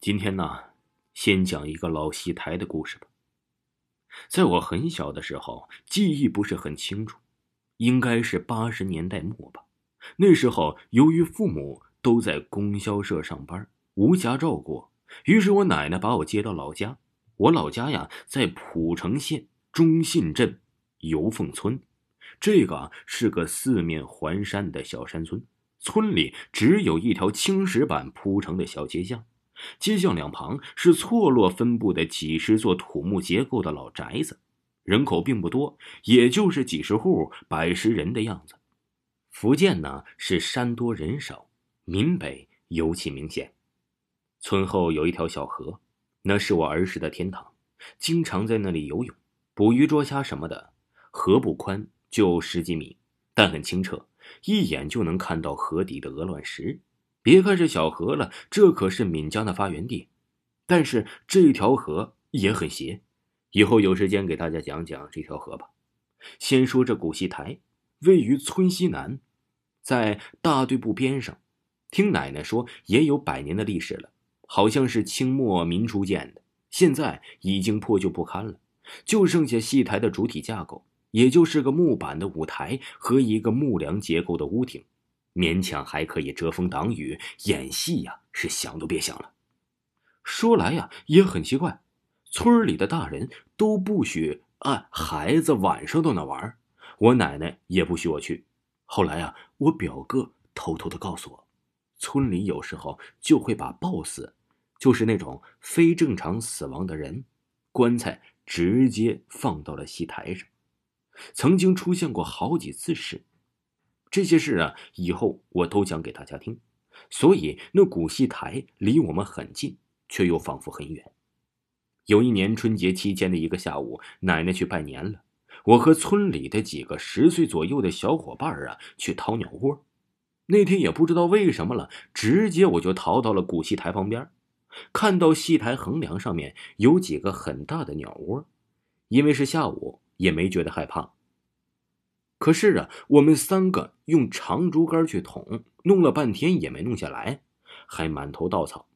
今天呢，先讲一个老戏台的故事吧。在我很小的时候，记忆不是很清楚，应该是八十年代末吧。那时候，由于父母都在供销社上班，无暇照顾，于是我奶奶把我接到老家。我老家呀，在蒲城县中信镇油凤村，这个是个四面环山的小山村，村里只有一条青石板铺成的小街巷。街巷两旁是错落分布的几十座土木结构的老宅子，人口并不多，也就是几十户、百十人的样子。福建呢是山多人少，闽北尤其明显。村后有一条小河，那是我儿时的天堂，经常在那里游泳、捕鱼、捉虾什么的。河不宽，就十几米，但很清澈，一眼就能看到河底的鹅卵石。别看是小河了，这可是闽江的发源地。但是这条河也很邪，以后有时间给大家讲讲这条河吧。先说这古戏台，位于村西南，在大队部边上。听奶奶说，也有百年的历史了，好像是清末民初建的，现在已经破旧不堪了，就剩下戏台的主体架构，也就是个木板的舞台和一个木梁结构的屋顶。勉强还可以遮风挡雨，演戏呀是想都别想了。说来呀也很奇怪，村里的大人都不许啊孩子晚上到那玩，我奶奶也不许我去。后来啊，我表哥偷偷的告诉我，村里有时候就会把暴死，就是那种非正常死亡的人，棺材直接放到了戏台上，曾经出现过好几次事。这些事啊，以后我都讲给大家听。所以那古戏台离我们很近，却又仿佛很远。有一年春节期间的一个下午，奶奶去拜年了，我和村里的几个十岁左右的小伙伴啊去掏鸟窝。那天也不知道为什么了，直接我就逃到了古戏台旁边，看到戏台横梁上面有几个很大的鸟窝，因为是下午，也没觉得害怕。可是啊，我们三个用长竹竿去捅，弄了半天也没弄下来，还满头稻草，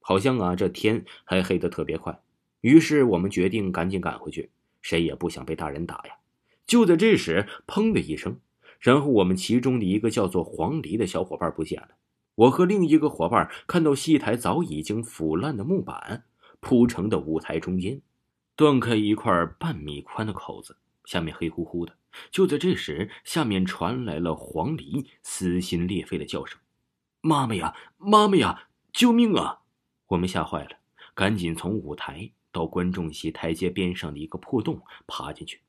好像啊这天还黑得特别快。于是我们决定赶紧赶回去，谁也不想被大人打呀。就在这时，砰的一声，然后我们其中的一个叫做黄鹂的小伙伴不见了。我和另一个伙伴看到戏台早已经腐烂的木板铺成的舞台中间，断开一块半米宽的口子，下面黑乎乎的。就在这时，下面传来了黄鹂撕心裂肺的叫声：“妈妈呀，妈妈呀，救命啊！”我们吓坏了，赶紧从舞台到观众席台阶边上的一个破洞爬进去，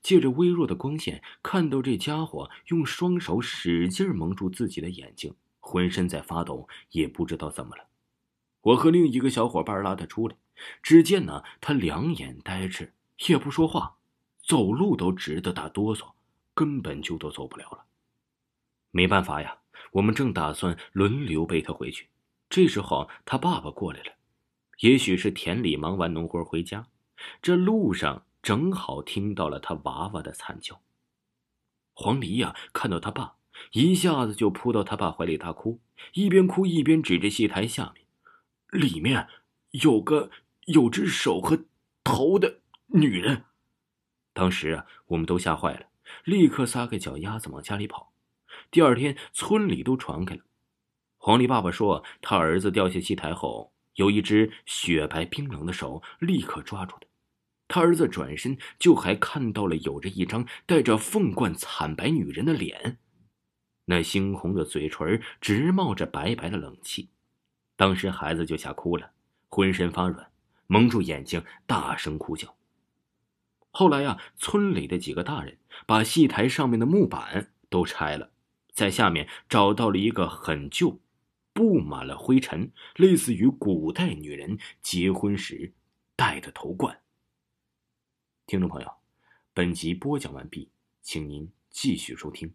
借着微弱的光线，看到这家伙用双手使劲蒙住自己的眼睛，浑身在发抖，也不知道怎么了。我和另一个小伙伴拉他出来，只见呢，他两眼呆滞，也不说话。走路都直得打哆嗦，根本就都走不了了。没办法呀，我们正打算轮流背他回去，这时候他爸爸过来了，也许是田里忙完农活回家，这路上正好听到了他娃娃的惨叫。黄鹂呀，看到他爸，一下子就扑到他爸怀里大哭，一边哭一边指着戏台下面，里面有个有只手和头的女人。当时啊，我们都吓坏了，立刻撒开脚丫子往家里跑。第二天，村里都传开了。黄丽爸爸说，他儿子掉下戏台后，有一只雪白冰冷的手立刻抓住他。他儿子转身，就还看到了有着一张带着凤冠惨白女人的脸，那猩红的嘴唇直冒着白白的冷气。当时孩子就吓哭了，浑身发软，蒙住眼睛，大声哭叫。后来呀，村里的几个大人把戏台上面的木板都拆了，在下面找到了一个很旧、布满了灰尘、类似于古代女人结婚时戴的头冠。听众朋友，本集播讲完毕，请您继续收听。